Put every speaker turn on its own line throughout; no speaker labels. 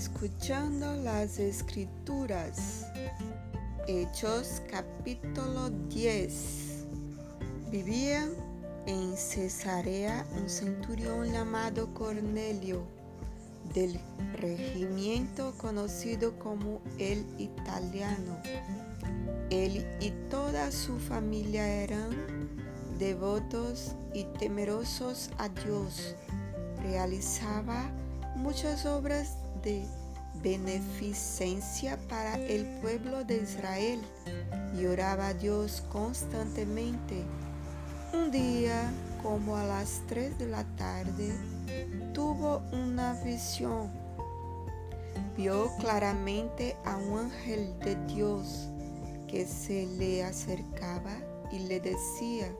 Escuchando las escrituras. Hechos capítulo 10. Vivía en Cesarea un centurión llamado Cornelio, del regimiento conocido como el italiano. Él y toda su familia eran devotos y temerosos a Dios. Realizaba muchas obras de beneficencia para el pueblo de Israel y oraba a Dios constantemente. Un día, como a las 3 de la tarde, tuvo una visión. Vio claramente a un ángel de Dios que se le acercaba y le decía,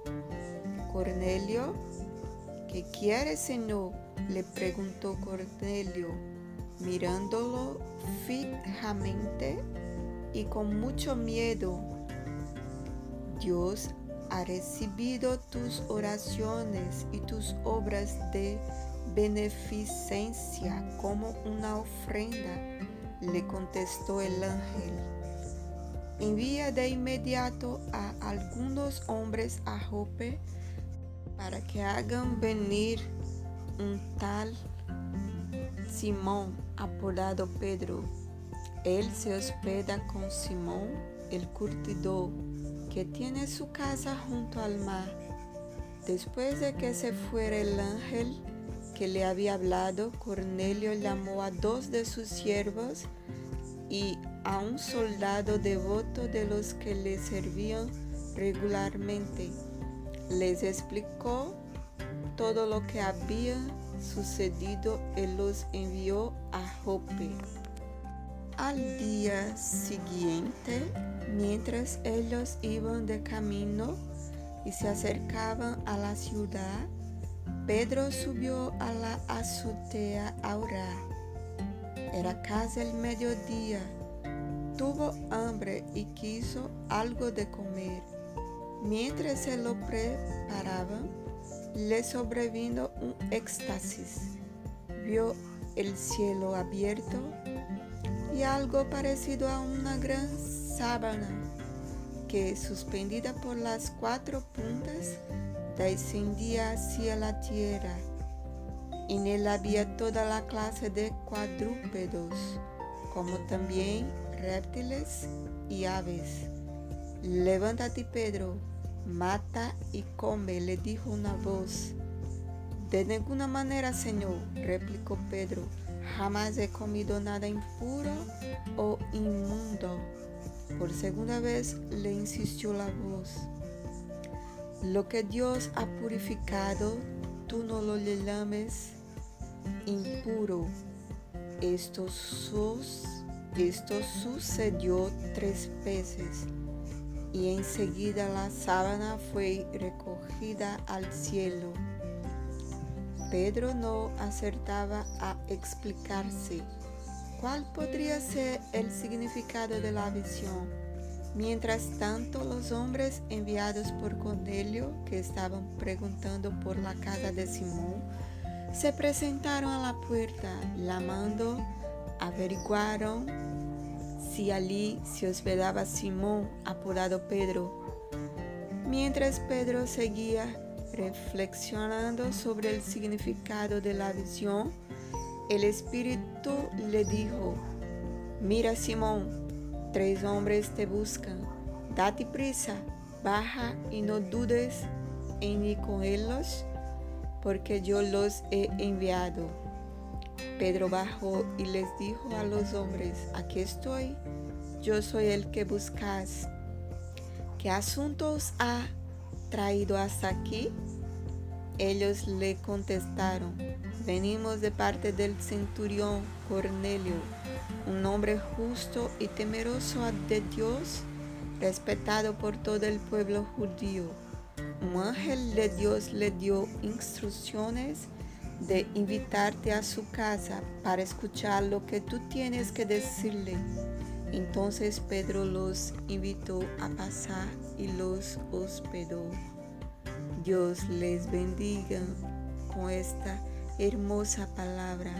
Cornelio, ¿qué quiere, Señor? le preguntó Cornelio, mirándolo fijamente y con mucho miedo. Dios ha recibido tus oraciones y tus obras de beneficencia como una ofrenda, le contestó el ángel. Envía de inmediato a algunos hombres a Jope para que hagan venir un tal Simón apodado Pedro. Él se hospeda con Simón, el curtidor, que tiene su casa junto al mar. Después de que se fuera el ángel que le había hablado, Cornelio llamó a dos de sus siervos y a un soldado devoto de los que le servían regularmente. Les explicó todo lo que había sucedido y los envió a Jope. Al día siguiente, mientras ellos iban de camino y se acercaban a la ciudad, Pedro subió a la azotea a orar. Era casi el mediodía. Tuvo hambre y quiso algo de comer. Mientras se lo preparaban, le sobrevino un éxtasis. Vio el cielo abierto y algo parecido a una gran sábana que, suspendida por las cuatro puntas, descendía hacia la tierra. En él había toda la clase de cuadrúpedos, como también reptiles y aves. Levántate, Pedro, Mata y come, le dijo una voz. De ninguna manera, Señor, replicó Pedro, jamás he comido nada impuro o inmundo. Por segunda vez le insistió la voz. Lo que Dios ha purificado, tú no lo le llames impuro. Esto, esto sucedió tres veces y enseguida la sábana fue recogida al cielo. Pedro no acertaba a explicarse cuál podría ser el significado de la visión. Mientras tanto, los hombres enviados por Cornelio, que estaban preguntando por la casa de Simón, se presentaron a la puerta, llamando, averiguaron si allí se hospedaba Simón, apodado Pedro. Mientras Pedro seguía reflexionando sobre el significado de la visión, el Espíritu le dijo, mira Simón, tres hombres te buscan, date prisa, baja y no dudes en ir con ellos, porque yo los he enviado. Pedro bajó y les dijo a los hombres, aquí estoy, yo soy el que buscas. ¿Qué asuntos ha traído hasta aquí? Ellos le contestaron, venimos de parte del centurión Cornelio, un hombre justo y temeroso de Dios, respetado por todo el pueblo judío. Un ángel de Dios le dio instrucciones de invitarte a su casa para escuchar lo que tú tienes que decirle. Entonces Pedro los invitó a pasar y los hospedó. Dios les bendiga con esta hermosa palabra.